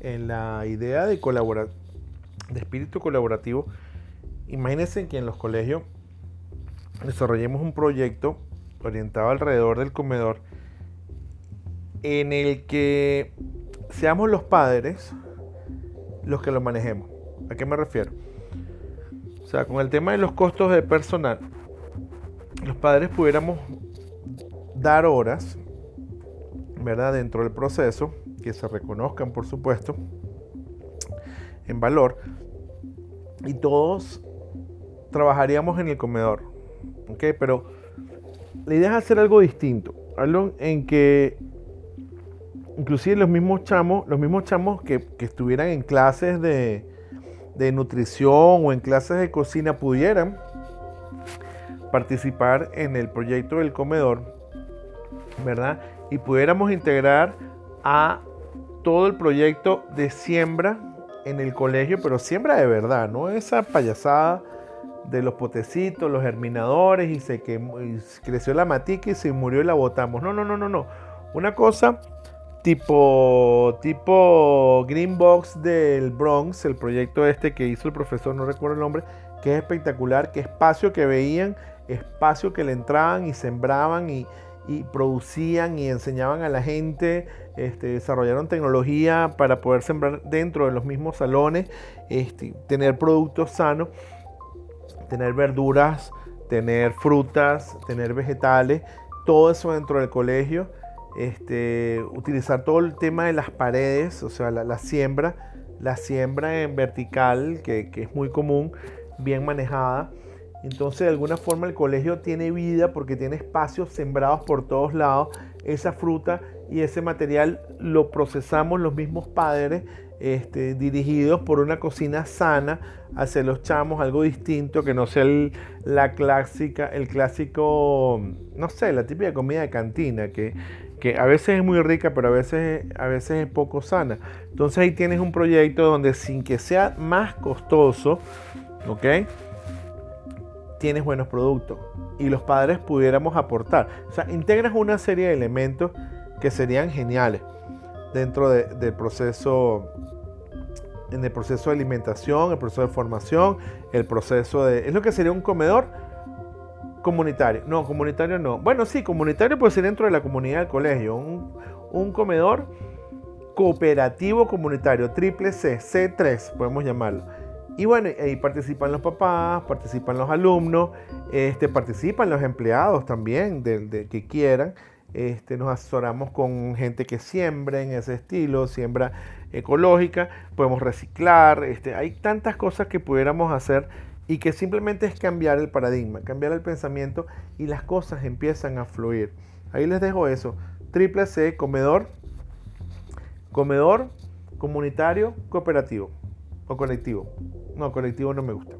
en la idea de, colaborar, de espíritu colaborativo, imagínense que en los colegios desarrollemos un proyecto orientado alrededor del comedor en el que seamos los padres los que lo manejemos. ¿A qué me refiero? O sea, con el tema de los costos de personal, los padres pudiéramos dar horas, ¿verdad? Dentro del proceso, que se reconozcan, por supuesto, en valor, y todos trabajaríamos en el comedor, ¿ok? Pero la idea es hacer algo distinto, algo en que inclusive los mismos chamos, los mismos chamos que, estuvieran en clases de, de, nutrición o en clases de cocina pudieran participar en el proyecto del comedor, ¿verdad? Y pudiéramos integrar a todo el proyecto de siembra en el colegio, pero siembra de verdad, no esa payasada de los potecitos, los germinadores y se quemó, creció la matica y se murió y la botamos. No, no, no, no, no. Una cosa tipo, tipo Green Box del Bronx, el proyecto este que hizo el profesor, no recuerdo el nombre, que es espectacular, que espacio que veían, espacio que le entraban y sembraban y, producían y enseñaban a la gente, este, desarrollaron tecnología para poder sembrar dentro de los mismos salones, este, tener productos sanos, tener verduras, tener frutas, tener vegetales, todo eso dentro del colegio este, utilizar todo el tema de las paredes, o sea, la, siembra, la siembra en vertical, que, es muy común, bien manejada. Entonces, de alguna forma, el colegio tiene vida porque tiene espacios sembrados por todos lados. Esa fruta y ese material lo procesamos los mismos padres, este, dirigidos por una cocina sana hacia los chamos, algo distinto, que no sea la clásica, el clásico, no sé, la típica comida de cantina, que que a veces es muy rica, pero a veces, a veces es poco sana. Entonces ahí tienes un proyecto donde sin que sea más costoso, ¿ok? Tienes buenos productos y los padres pudiéramos aportar. O sea, integras una serie de elementos que serían geniales dentro del proceso en el proceso de alimentación, el proceso de formación, el proceso de... Es lo que sería un comedor Comunitario. No, comunitario no. Bueno, sí, comunitario puede ser dentro de la comunidad del colegio. Un, comedor cooperativo comunitario, triple C, C3, podemos llamarlo. Y bueno, ahí participan los papás, participan los alumnos, este, participan los empleados también de, que quieran. Este, nos asesoramos con gente que siembra en ese estilo, siembra ecológica, podemos reciclar, este, hay tantas cosas que pudiéramos hacer y que simplemente es cambiar el paradigma, cambiar el pensamiento y las cosas empiezan a fluir. Ahí les dejo eso. Triple C, comedor, comedor comunitario, cooperativo o colectivo. No, colectivo no me gusta.